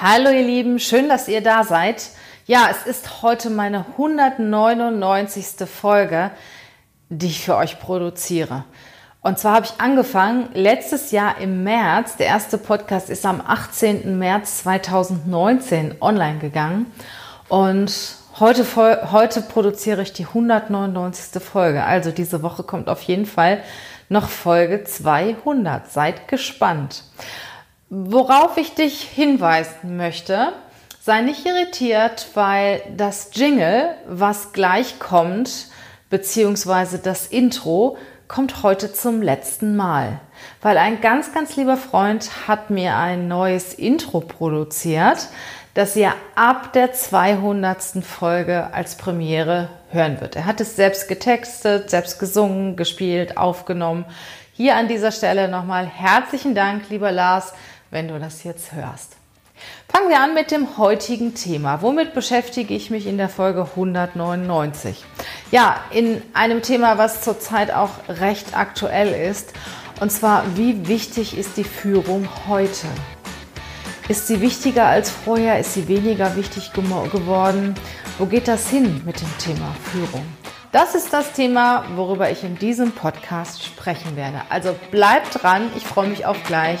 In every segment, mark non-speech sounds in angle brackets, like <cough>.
Hallo ihr Lieben, schön, dass ihr da seid. Ja, es ist heute meine 199. Folge, die ich für euch produziere. Und zwar habe ich angefangen letztes Jahr im März. Der erste Podcast ist am 18. März 2019 online gegangen. Und heute, heute produziere ich die 199. Folge. Also diese Woche kommt auf jeden Fall noch Folge 200. Seid gespannt. Worauf ich dich hinweisen möchte, sei nicht irritiert, weil das Jingle, was gleich kommt, beziehungsweise das Intro, kommt heute zum letzten Mal. Weil ein ganz, ganz lieber Freund hat mir ein neues Intro produziert, das ihr ab der 200. Folge als Premiere hören wird. Er hat es selbst getextet, selbst gesungen, gespielt, aufgenommen. Hier an dieser Stelle nochmal herzlichen Dank, lieber Lars wenn du das jetzt hörst. Fangen wir an mit dem heutigen Thema. Womit beschäftige ich mich in der Folge 199? Ja, in einem Thema, was zurzeit auch recht aktuell ist. Und zwar, wie wichtig ist die Führung heute? Ist sie wichtiger als vorher? Ist sie weniger wichtig geworden? Wo geht das hin mit dem Thema Führung? Das ist das Thema, worüber ich in diesem Podcast sprechen werde. Also bleibt dran, ich freue mich auf gleich.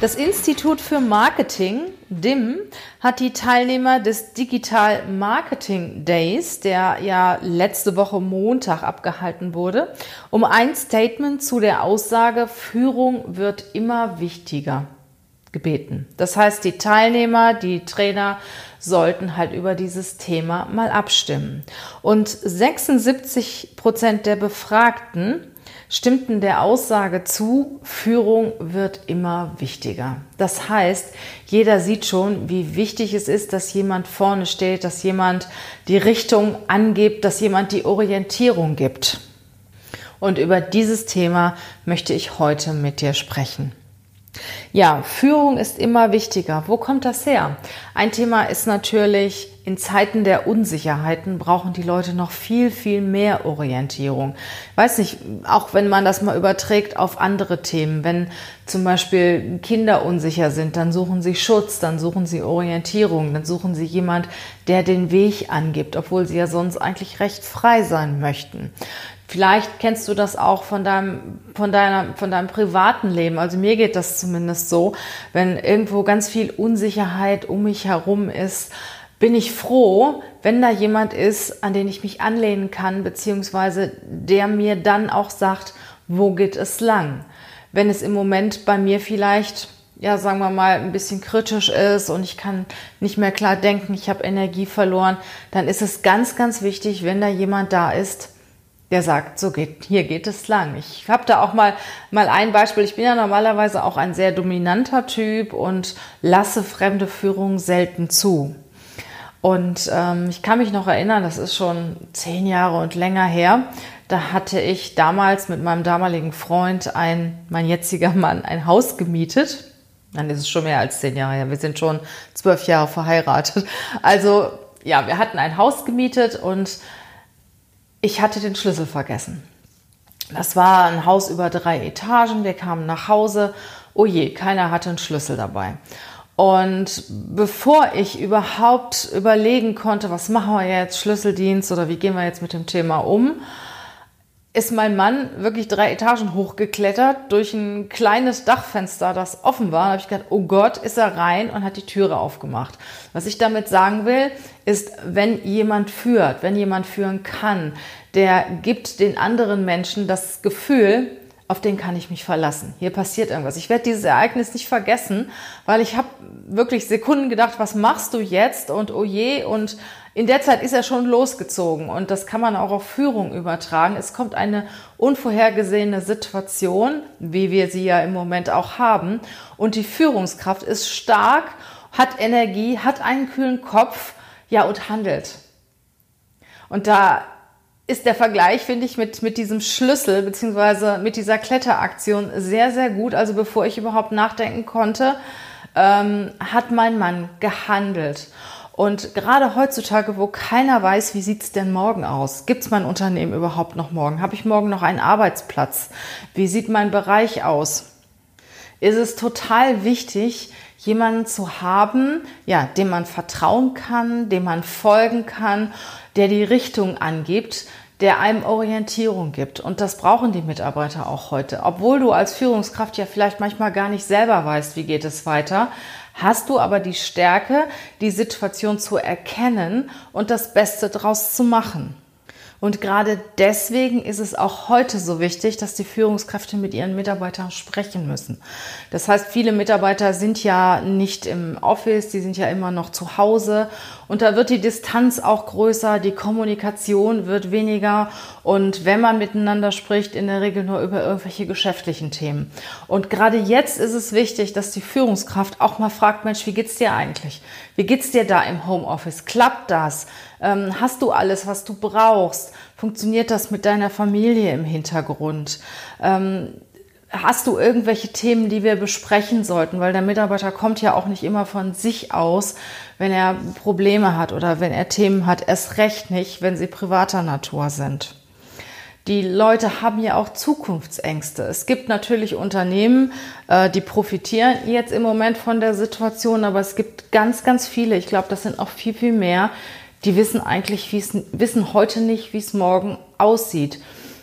Das Institut für Marketing, DIM, hat die Teilnehmer des Digital Marketing Days, der ja letzte Woche Montag abgehalten wurde, um ein Statement zu der Aussage, Führung wird immer wichtiger gebeten. Das heißt, die Teilnehmer, die Trainer sollten halt über dieses Thema mal abstimmen. Und 76 Prozent der Befragten stimmten der Aussage zu, Führung wird immer wichtiger. Das heißt, jeder sieht schon, wie wichtig es ist, dass jemand vorne steht, dass jemand die Richtung angibt, dass jemand die Orientierung gibt. Und über dieses Thema möchte ich heute mit dir sprechen. Ja, Führung ist immer wichtiger. Wo kommt das her? Ein Thema ist natürlich, in Zeiten der Unsicherheiten brauchen die Leute noch viel, viel mehr Orientierung. weiß nicht, auch wenn man das mal überträgt auf andere Themen. Wenn zum Beispiel Kinder unsicher sind, dann suchen sie Schutz, dann suchen sie Orientierung, dann suchen sie jemand, der den Weg angibt, obwohl sie ja sonst eigentlich recht frei sein möchten. Vielleicht kennst du das auch von deinem, von deiner, von deinem privaten Leben. Also mir geht das zumindest so, wenn irgendwo ganz viel Unsicherheit um mich herum ist, bin ich froh, wenn da jemand ist, an den ich mich anlehnen kann, beziehungsweise der mir dann auch sagt, wo geht es lang? Wenn es im Moment bei mir vielleicht, ja, sagen wir mal, ein bisschen kritisch ist und ich kann nicht mehr klar denken, ich habe Energie verloren, dann ist es ganz, ganz wichtig, wenn da jemand da ist, der sagt, so geht, hier geht es lang. Ich habe da auch mal, mal ein Beispiel. Ich bin ja normalerweise auch ein sehr dominanter Typ und lasse fremde Führung selten zu. Und ähm, ich kann mich noch erinnern, das ist schon zehn Jahre und länger her. Da hatte ich damals mit meinem damaligen Freund, ein, mein jetziger Mann, ein Haus gemietet. Dann ist es schon mehr als zehn Jahre her. Wir sind schon zwölf Jahre verheiratet. Also ja, wir hatten ein Haus gemietet und ich hatte den Schlüssel vergessen. Das war ein Haus über drei Etagen. Wir kamen nach Hause. Oh je, keiner hatte einen Schlüssel dabei. Und bevor ich überhaupt überlegen konnte, was machen wir jetzt, Schlüsseldienst oder wie gehen wir jetzt mit dem Thema um, ist mein Mann wirklich drei Etagen hochgeklettert durch ein kleines Dachfenster, das offen war. Da habe ich gedacht, oh Gott, ist er rein und hat die Türe aufgemacht. Was ich damit sagen will, ist, wenn jemand führt, wenn jemand führen kann, der gibt den anderen Menschen das Gefühl, auf den kann ich mich verlassen. Hier passiert irgendwas. Ich werde dieses Ereignis nicht vergessen, weil ich habe wirklich Sekunden gedacht, was machst du jetzt? Und oh je, und in der Zeit ist er schon losgezogen und das kann man auch auf Führung übertragen. Es kommt eine unvorhergesehene Situation, wie wir sie ja im Moment auch haben. Und die Führungskraft ist stark, hat Energie, hat einen kühlen Kopf, ja, und handelt. Und da ist der Vergleich, finde ich, mit, mit diesem Schlüssel beziehungsweise mit dieser Kletteraktion sehr, sehr gut. Also bevor ich überhaupt nachdenken konnte, ähm, hat mein Mann gehandelt. Und gerade heutzutage, wo keiner weiß, wie sieht's denn morgen aus? Gibt's mein Unternehmen überhaupt noch morgen? Habe ich morgen noch einen Arbeitsplatz? Wie sieht mein Bereich aus? Ist es total wichtig, jemanden zu haben, ja, dem man vertrauen kann, dem man folgen kann, der die Richtung angibt, der einem Orientierung gibt. Und das brauchen die Mitarbeiter auch heute. Obwohl du als Führungskraft ja vielleicht manchmal gar nicht selber weißt, wie geht es weiter, hast du aber die Stärke, die Situation zu erkennen und das Beste draus zu machen. Und gerade deswegen ist es auch heute so wichtig, dass die Führungskräfte mit ihren Mitarbeitern sprechen müssen. Das heißt, viele Mitarbeiter sind ja nicht im Office, die sind ja immer noch zu Hause und da wird die Distanz auch größer, die Kommunikation wird weniger und wenn man miteinander spricht, in der Regel nur über irgendwelche geschäftlichen Themen. Und gerade jetzt ist es wichtig, dass die Führungskraft auch mal fragt, Mensch, wie geht's dir eigentlich? Wie geht's dir da im Homeoffice? Klappt das? Ähm, hast du alles, was du brauchst? Funktioniert das mit deiner Familie im Hintergrund? Hast du irgendwelche Themen, die wir besprechen sollten? Weil der Mitarbeiter kommt ja auch nicht immer von sich aus, wenn er Probleme hat oder wenn er Themen hat. Erst recht nicht, wenn sie privater Natur sind. Die Leute haben ja auch Zukunftsängste. Es gibt natürlich Unternehmen, äh, die profitieren jetzt im Moment von der Situation, aber es gibt ganz, ganz viele, ich glaube, das sind auch viel, viel mehr, die wissen eigentlich, wie es, wissen heute nicht, wie es morgen aussieht.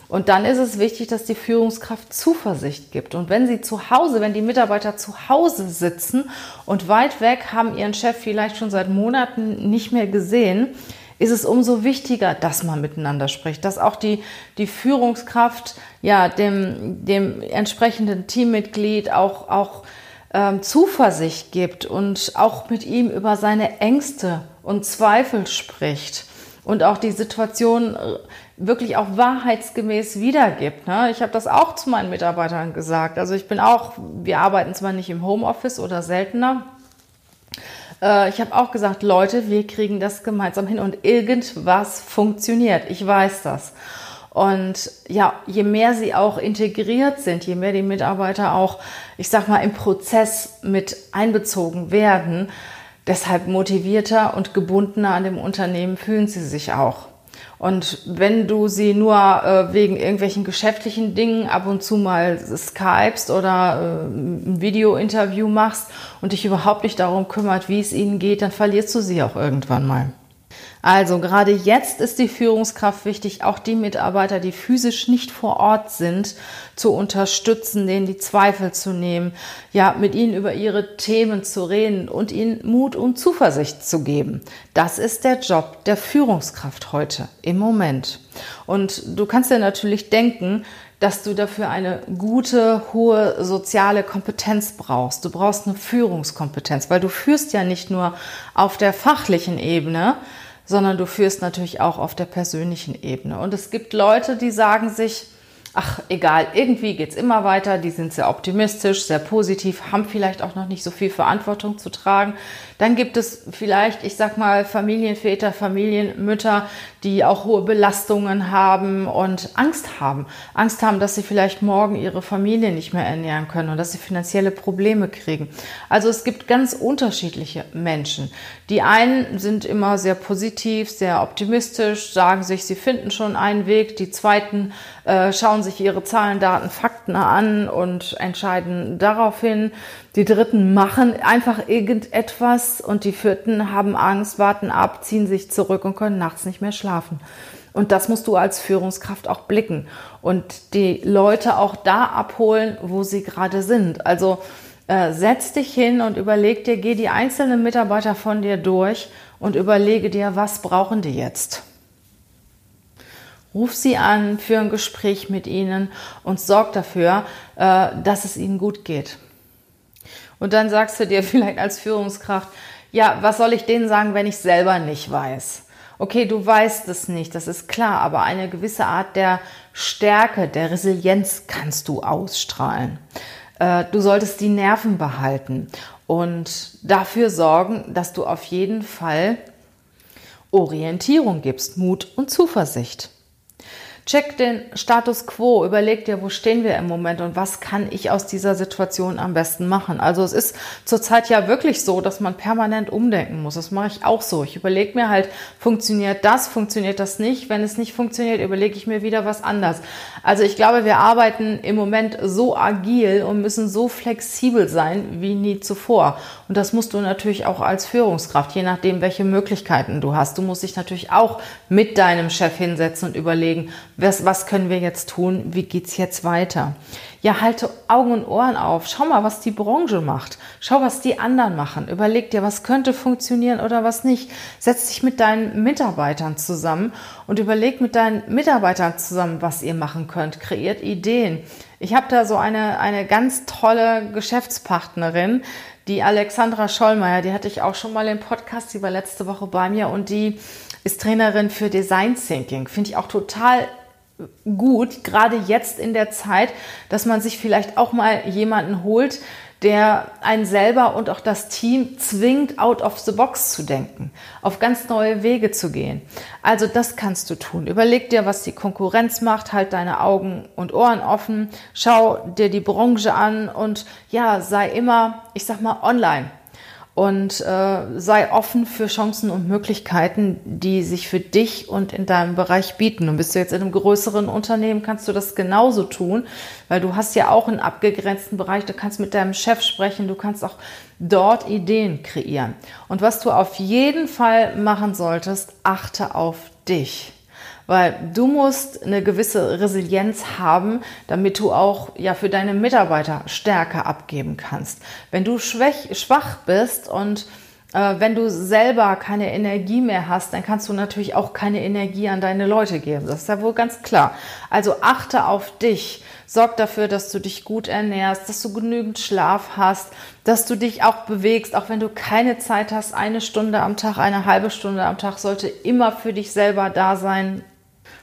Und dann ist es wichtig, dass die Führungskraft Zuversicht gibt. Und wenn sie zu Hause, wenn die Mitarbeiter zu Hause sitzen und weit weg haben ihren Chef vielleicht schon seit Monaten nicht mehr gesehen, ist es umso wichtiger, dass man miteinander spricht, dass auch die, die Führungskraft ja dem, dem entsprechenden Teammitglied auch, auch ähm, Zuversicht gibt und auch mit ihm über seine Ängste und Zweifel spricht und auch die Situation äh, wirklich auch wahrheitsgemäß wiedergibt. Ne? Ich habe das auch zu meinen Mitarbeitern gesagt. Also ich bin auch, wir arbeiten zwar nicht im Homeoffice oder seltener. Äh, ich habe auch gesagt, Leute, wir kriegen das gemeinsam hin und irgendwas funktioniert. Ich weiß das. Und ja, je mehr sie auch integriert sind, je mehr die Mitarbeiter auch, ich sag mal, im Prozess mit einbezogen werden, Deshalb motivierter und gebundener an dem Unternehmen fühlen sie sich auch. Und wenn du sie nur äh, wegen irgendwelchen geschäftlichen Dingen ab und zu mal skypst oder äh, ein Video-Interview machst und dich überhaupt nicht darum kümmert, wie es ihnen geht, dann verlierst du sie auch irgendwann mal. Also gerade jetzt ist die Führungskraft wichtig, auch die Mitarbeiter, die physisch nicht vor Ort sind, zu unterstützen, denen die Zweifel zu nehmen, ja, mit ihnen über ihre Themen zu reden und ihnen Mut und Zuversicht zu geben. Das ist der Job der Führungskraft heute, im Moment. Und du kannst dir natürlich denken, dass du dafür eine gute, hohe soziale Kompetenz brauchst. Du brauchst eine Führungskompetenz, weil du führst ja nicht nur auf der fachlichen Ebene, sondern du führst natürlich auch auf der persönlichen Ebene. Und es gibt Leute, die sagen sich, ach egal, irgendwie geht's immer weiter, die sind sehr optimistisch, sehr positiv, haben vielleicht auch noch nicht so viel Verantwortung zu tragen. Dann gibt es vielleicht, ich sag mal, Familienväter, Familienmütter, die auch hohe Belastungen haben und Angst haben. Angst haben, dass sie vielleicht morgen ihre Familie nicht mehr ernähren können und dass sie finanzielle Probleme kriegen. Also es gibt ganz unterschiedliche Menschen. Die einen sind immer sehr positiv, sehr optimistisch, sagen sich, sie finden schon einen Weg. Die zweiten äh, schauen sich ihre Zahlen, Daten, Fakten an und entscheiden daraufhin. Die Dritten machen einfach irgendetwas und die Vierten haben Angst, warten ab, ziehen sich zurück und können nachts nicht mehr schlafen. Und das musst du als Führungskraft auch blicken und die Leute auch da abholen, wo sie gerade sind. Also äh, setz dich hin und überleg dir, geh die einzelnen Mitarbeiter von dir durch und überlege dir, was brauchen die jetzt? Ruf sie an, führe ein Gespräch mit ihnen und sorg dafür, äh, dass es ihnen gut geht. Und dann sagst du dir <laughs> vielleicht als Führungskraft, ja, was soll ich denen sagen, wenn ich selber nicht weiß? Okay, du weißt es nicht, das ist klar, aber eine gewisse Art der Stärke, der Resilienz kannst du ausstrahlen. Äh, du solltest die Nerven behalten und dafür sorgen, dass du auf jeden Fall Orientierung gibst, Mut und Zuversicht. Check den Status quo, überleg dir, wo stehen wir im Moment und was kann ich aus dieser Situation am besten machen. Also es ist zurzeit ja wirklich so, dass man permanent umdenken muss. Das mache ich auch so. Ich überlege mir halt, funktioniert das, funktioniert das nicht. Wenn es nicht funktioniert, überlege ich mir wieder was anders. Also ich glaube, wir arbeiten im Moment so agil und müssen so flexibel sein wie nie zuvor. Und das musst du natürlich auch als Führungskraft, je nachdem, welche Möglichkeiten du hast. Du musst dich natürlich auch mit deinem Chef hinsetzen und überlegen, was, was können wir jetzt tun? Wie geht's jetzt weiter? Ja, halte Augen und Ohren auf. Schau mal, was die Branche macht. Schau, was die anderen machen. Überleg dir, was könnte funktionieren oder was nicht. Setz dich mit deinen Mitarbeitern zusammen und überleg mit deinen Mitarbeitern zusammen, was ihr machen könnt. Kreiert Ideen. Ich habe da so eine, eine ganz tolle Geschäftspartnerin, die Alexandra Schollmeier, die hatte ich auch schon mal im Podcast, die war letzte Woche bei mir und die ist Trainerin für Design Thinking. Finde ich auch total gut, gerade jetzt in der Zeit, dass man sich vielleicht auch mal jemanden holt, der einen selber und auch das Team zwingt, out of the box zu denken, auf ganz neue Wege zu gehen. Also das kannst du tun. Überleg dir, was die Konkurrenz macht, halt deine Augen und Ohren offen, schau dir die Branche an und ja, sei immer, ich sag mal, online und äh, sei offen für Chancen und Möglichkeiten, die sich für dich und in deinem Bereich bieten. Und bist du jetzt in einem größeren Unternehmen, kannst du das genauso tun, weil du hast ja auch einen abgegrenzten Bereich. Du kannst mit deinem Chef sprechen, du kannst auch dort Ideen kreieren. Und was du auf jeden Fall machen solltest, achte auf dich weil du musst eine gewisse Resilienz haben, damit du auch ja für deine Mitarbeiter Stärke abgeben kannst. Wenn du schwach, schwach bist und äh, wenn du selber keine Energie mehr hast, dann kannst du natürlich auch keine Energie an deine Leute geben. Das ist ja wohl ganz klar. Also achte auf dich. Sorg dafür, dass du dich gut ernährst, dass du genügend Schlaf hast, dass du dich auch bewegst, auch wenn du keine Zeit hast. Eine Stunde am Tag, eine halbe Stunde am Tag sollte immer für dich selber da sein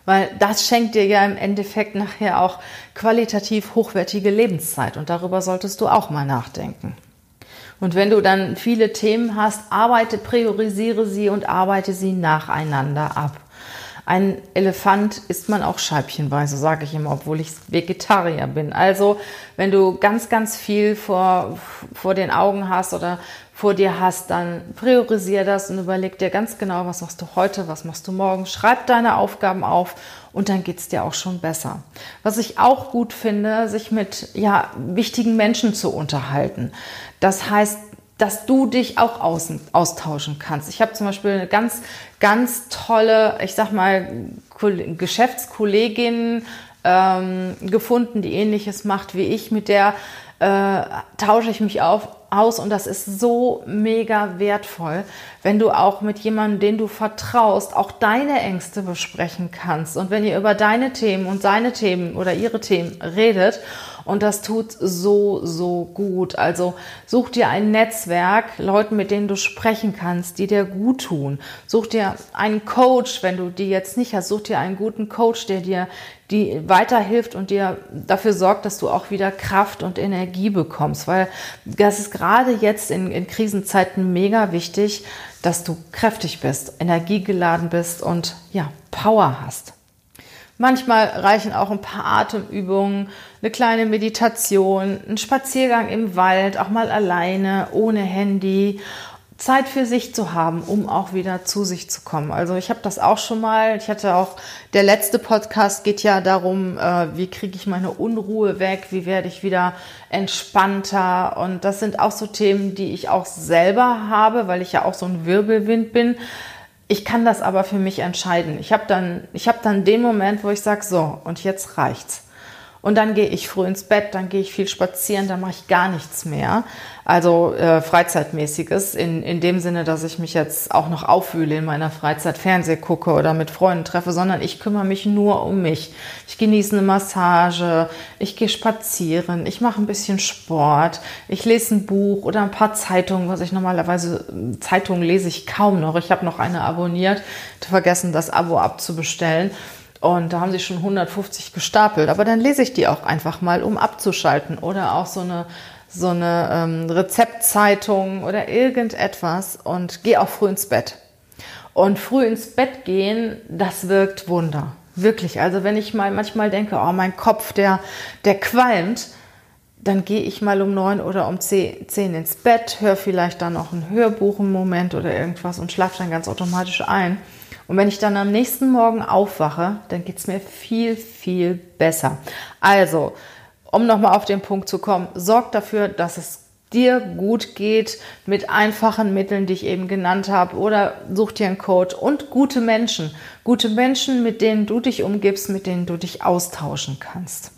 weil das schenkt dir ja im Endeffekt nachher auch qualitativ hochwertige Lebenszeit und darüber solltest du auch mal nachdenken. Und wenn du dann viele Themen hast, arbeite, priorisiere sie und arbeite sie nacheinander ab. Ein Elefant isst man auch scheibchenweise, sage ich immer, obwohl ich Vegetarier bin. Also, wenn du ganz, ganz viel vor, vor den Augen hast oder vor dir hast, dann priorisier das und überleg dir ganz genau, was machst du heute, was machst du morgen. Schreib deine Aufgaben auf und dann geht's dir auch schon besser. Was ich auch gut finde, sich mit ja, wichtigen Menschen zu unterhalten. Das heißt, dass du dich auch außen, austauschen kannst. Ich habe zum Beispiel eine ganz, ganz tolle, ich sag mal, Geschäftskollegin ähm, gefunden, die ähnliches macht wie ich. Mit der äh, tausche ich mich auf, aus und das ist so mega wertvoll, wenn du auch mit jemandem, den du vertraust, auch deine Ängste besprechen kannst. Und wenn ihr über deine Themen und seine Themen oder ihre Themen redet und das tut so, so gut. Also such dir ein Netzwerk, Leuten, mit denen du sprechen kannst, die dir gut tun. Such dir einen Coach, wenn du die jetzt nicht hast. Such dir einen guten Coach, der dir die weiterhilft und dir dafür sorgt, dass du auch wieder Kraft und Energie bekommst. Weil das ist gerade jetzt in, in Krisenzeiten mega wichtig, dass du kräftig bist, energiegeladen bist und ja, Power hast. Manchmal reichen auch ein paar Atemübungen, eine kleine Meditation, ein Spaziergang im Wald, auch mal alleine, ohne Handy. Zeit für sich zu haben, um auch wieder zu sich zu kommen. Also ich habe das auch schon mal. Ich hatte auch, der letzte Podcast geht ja darum, äh, wie kriege ich meine Unruhe weg, wie werde ich wieder entspannter. Und das sind auch so Themen, die ich auch selber habe, weil ich ja auch so ein Wirbelwind bin. Ich kann das aber für mich entscheiden. Ich habe dann, ich habe dann den Moment, wo ich sage, so, und jetzt reicht's. Und dann gehe ich früh ins Bett, dann gehe ich viel spazieren, dann mache ich gar nichts mehr. Also äh, Freizeitmäßiges, in, in dem Sinne, dass ich mich jetzt auch noch aufwühle in meiner Freizeit, Fernseh gucke oder mit Freunden treffe, sondern ich kümmere mich nur um mich. Ich genieße eine Massage, ich gehe spazieren, ich mache ein bisschen Sport, ich lese ein Buch oder ein paar Zeitungen, was ich normalerweise, Zeitungen lese ich kaum noch. Ich habe noch eine abonniert, vergessen das Abo abzubestellen. Und da haben sie schon 150 gestapelt. Aber dann lese ich die auch einfach mal, um abzuschalten. Oder auch so eine, so eine ähm, Rezeptzeitung oder irgendetwas und gehe auch früh ins Bett. Und früh ins Bett gehen, das wirkt Wunder. Wirklich. Also wenn ich mal manchmal denke, oh, mein Kopf, der, der qualmt, dann gehe ich mal um neun oder um zehn, ins Bett, höre vielleicht dann noch ein Hörbuch im Moment oder irgendwas und schlafe dann ganz automatisch ein. Und wenn ich dann am nächsten Morgen aufwache, dann geht es mir viel, viel besser. Also, um nochmal auf den Punkt zu kommen, sorg dafür, dass es dir gut geht mit einfachen Mitteln, die ich eben genannt habe, oder such dir einen Coach und gute Menschen. Gute Menschen, mit denen du dich umgibst, mit denen du dich austauschen kannst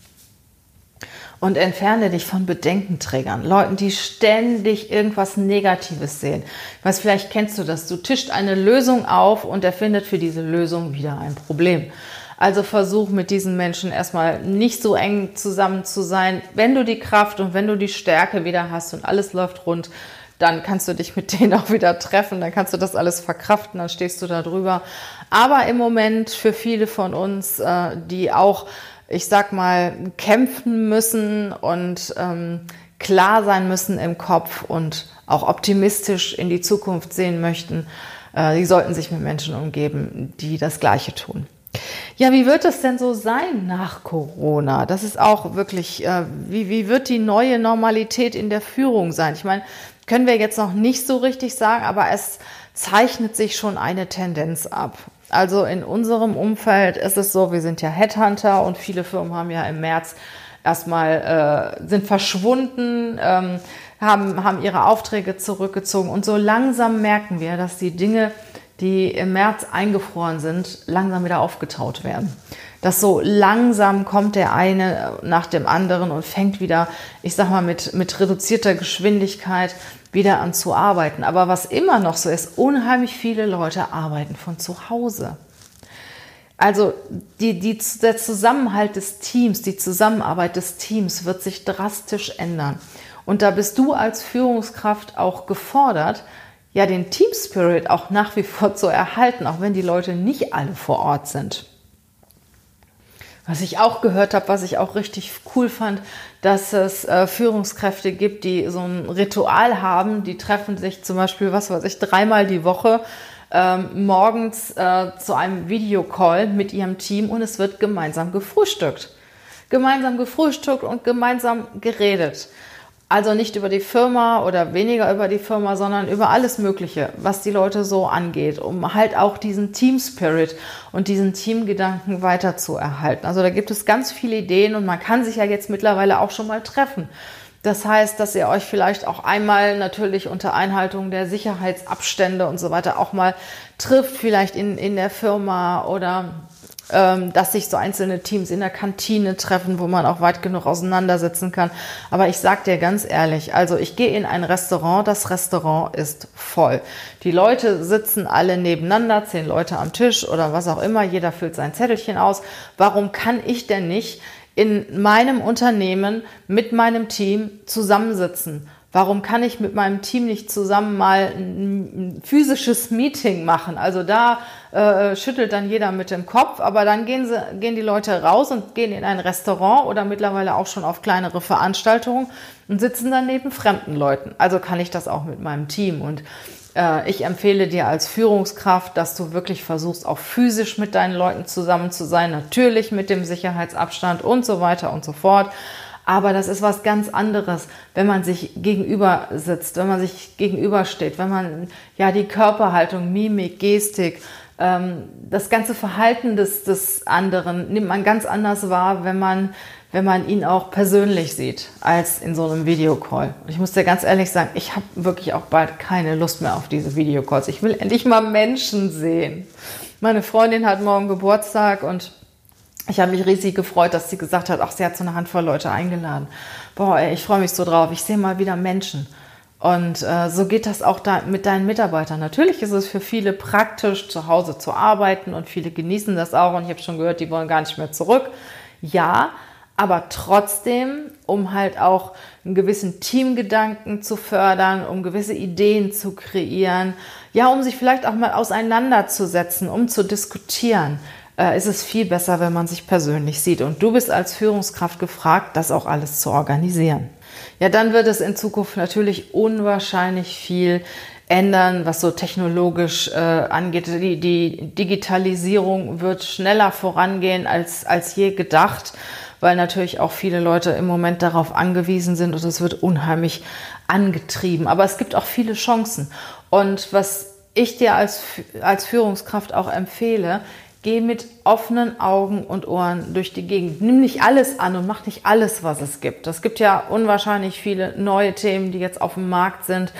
und entferne dich von Bedenkenträgern, Leuten, die ständig irgendwas Negatives sehen. Was vielleicht kennst du das, du tischt eine Lösung auf und er findet für diese Lösung wieder ein Problem. Also versuch mit diesen Menschen erstmal nicht so eng zusammen zu sein. Wenn du die Kraft und wenn du die Stärke wieder hast und alles läuft rund, dann kannst du dich mit <laughs> denen auch wieder treffen, dann kannst du das alles verkraften, dann stehst du da drüber. Aber im Moment für viele von uns, äh, die auch ich sag mal, kämpfen müssen und ähm, klar sein müssen im Kopf und auch optimistisch in die Zukunft sehen möchten, äh, die sollten sich mit Menschen umgeben, die das Gleiche tun. Ja, wie wird es denn so sein nach Corona? Das ist auch wirklich, äh, wie, wie wird die neue Normalität in der Führung sein? Ich meine, können wir jetzt noch nicht so richtig sagen, aber es zeichnet sich schon eine Tendenz ab. Also in unserem Umfeld ist es so, wir sind ja Headhunter und viele Firmen haben ja im März erstmal äh, sind verschwunden, ähm, haben, haben ihre Aufträge zurückgezogen und so langsam merken wir, dass die Dinge, die im März eingefroren sind, langsam wieder aufgetaut werden. Dass so langsam kommt der eine nach dem anderen und fängt wieder, ich sag mal, mit, mit reduzierter Geschwindigkeit wieder an zu arbeiten. Aber was immer noch so ist, unheimlich viele Leute arbeiten von zu Hause. Also die, die, der Zusammenhalt des Teams, die Zusammenarbeit des Teams wird sich drastisch ändern. Und da bist du als Führungskraft auch gefordert, ja, den Team Spirit auch nach wie vor zu erhalten, auch wenn die Leute nicht alle vor Ort sind. Was ich auch gehört habe, was ich auch richtig cool fand, dass es äh, Führungskräfte gibt, die so ein Ritual haben. Die treffen sich zum Beispiel, was weiß ich, dreimal die Woche ähm, morgens äh, zu einem Videocall mit ihrem Team und es wird gemeinsam gefrühstückt. Gemeinsam gefrühstückt und gemeinsam geredet. Also nicht über die Firma oder weniger über die Firma, sondern über alles Mögliche, was die Leute so angeht, um halt auch diesen Team Spirit und diesen Teamgedanken weiter zu. Also da gibt es ganz viele Ideen und man kann sich ja jetzt mittlerweile auch schon mal treffen. Das heißt, dass ihr euch vielleicht auch einmal natürlich unter Einhaltung der Sicherheitsabstände und so weiter auch mal trifft, vielleicht in, in der Firma oder ähm, dass sich so einzelne Teams in der Kantine treffen, wo man auch weit genug auseinandersitzen kann. Aber ich sag dir ganz ehrlich, also ich gehe in ein Restaurant, das Restaurant ist voll. Die Leute sitzen alle nebeneinander, zehn Leute am Tisch oder was auch immer, jeder füllt sein Zettelchen aus. Warum kann ich denn nicht in meinem Unternehmen mit meinem Team zusammensitzen? Warum kann ich mit meinem Team nicht zusammen mal ein physisches Meeting machen? Also da äh, schüttelt dann jeder mit dem Kopf, aber dann gehen, sie, gehen die Leute raus und gehen in ein Restaurant oder mittlerweile auch schon auf kleinere Veranstaltungen und sitzen dann neben fremden Leuten. Also kann ich das auch mit meinem Team. Und äh, ich empfehle dir als Führungskraft, dass du wirklich versuchst, auch physisch mit deinen Leuten zusammen zu sein, natürlich mit dem Sicherheitsabstand und so weiter und so fort. Aber das ist was ganz anderes, wenn man sich gegenüber sitzt, wenn man sich gegenübersteht, wenn man ja die Körperhaltung, Mimik, Gestik, ähm, das ganze Verhalten des, des anderen nimmt man ganz anders wahr, wenn man, wenn man ihn auch persönlich sieht, als in so einem Videocall. Und ich muss dir ganz ehrlich sagen, ich habe wirklich auch bald keine Lust mehr auf diese Videocalls. Ich will endlich mal Menschen sehen. Meine Freundin hat morgen Geburtstag und Ich habe mich riesig gefreut, dass sie gesagt hat, ach, sie hat so eine Handvoll Leute eingeladen. Boah, ey, ich freue mich so drauf. Ich sehe mal wieder Menschen. Und äh, so geht das auch da mit deinen Mitarbeitern. Natürlich ist es für viele praktisch, zu Hause zu arbeiten und viele genießen das auch. Und ich habe schon gehört, die wollen gar nicht mehr zurück. Ja, aber trotzdem, um halt auch einen gewissen Teamgedanken zu fördern, um gewisse Ideen zu kreieren, ja, um sich vielleicht auch mal auseinanderzusetzen, um zu diskutieren, äh, ist es viel besser, wenn man sich persönlich sieht. Und du bist als Führungskraft gefragt, das auch alles zu organisieren. Ja, dann wird es in Zukunft natürlich unwahrscheinlich viel ändern, was so technologisch äh, angeht. Die, die Digitalisierung wird schneller vorangehen als, als je gedacht weil natürlich auch viele Leute im Moment darauf angewiesen sind und es wird unheimlich angetrieben. Aber es gibt auch viele Chancen. Und was ich dir als, als Führungskraft auch empfehle, geh mit offenen Augen und Ohren durch die Gegend. Nimm nicht alles an und mach nicht alles, was es gibt. Es gibt ja unwahrscheinlich viele neue Themen, die jetzt auf dem Markt sind.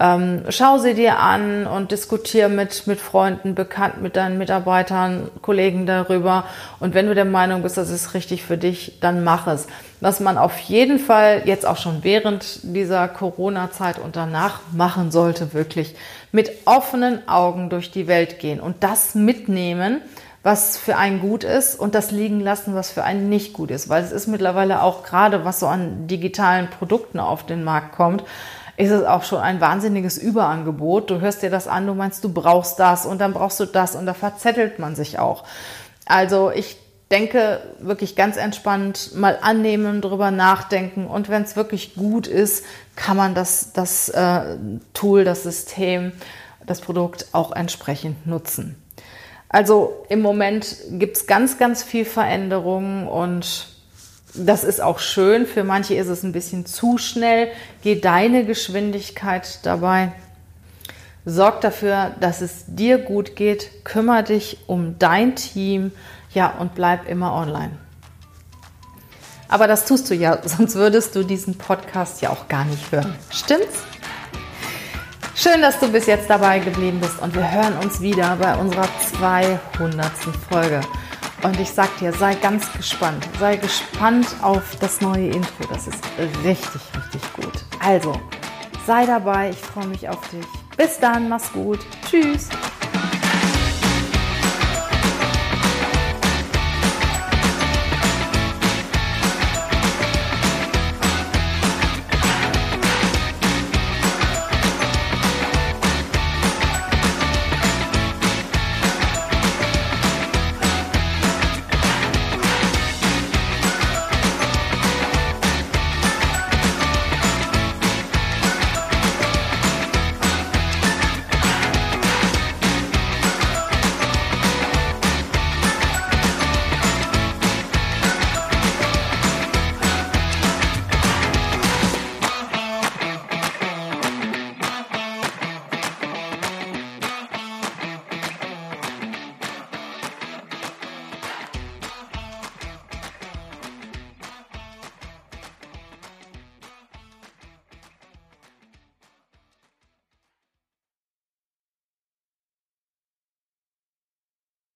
Ähm, schau sie dir an und diskutiere mit, mit Freunden, Bekannten, mit deinen Mitarbeitern, Kollegen darüber. Und wenn du der Meinung bist, das ist richtig für dich, dann mach es. Was man auf jeden Fall jetzt auch schon während dieser Corona-Zeit und danach machen sollte, wirklich mit offenen Augen durch die Welt gehen und das mitnehmen, was für einen gut ist und das liegen lassen, was für einen nicht gut ist. Weil es ist mittlerweile auch gerade, was so an digitalen Produkten auf den Markt kommt, ist es auch schon ein wahnsinniges Überangebot. Du hörst dir das an, du meinst, du brauchst das und dann brauchst du das und da verzettelt man sich auch. Also ich denke wirklich ganz entspannt mal annehmen, drüber nachdenken und wenn es wirklich gut ist, kann man das, das äh, Tool, das System, das Produkt auch entsprechend nutzen. Also im Moment gibt es ganz, ganz viel Veränderungen und das ist auch schön. Für manche ist es ein bisschen zu schnell. Geh deine Geschwindigkeit dabei. Sorg dafür, dass es dir gut geht. Kümmer dich um dein Team. Ja, und bleib immer online. Aber das tust du ja, <laughs> sonst würdest du diesen Podcast ja auch gar nicht hören. Stimmt's? Schön, dass du bis jetzt dabei geblieben bist und wir hören uns wieder bei unserer 200. Folge. Und ich sag dir, sei ganz gespannt. Sei gespannt auf das neue Intro. Das ist richtig, richtig gut. Also, sei dabei. Ich freue mich auf dich. Bis dann. Mach's gut. Tschüss.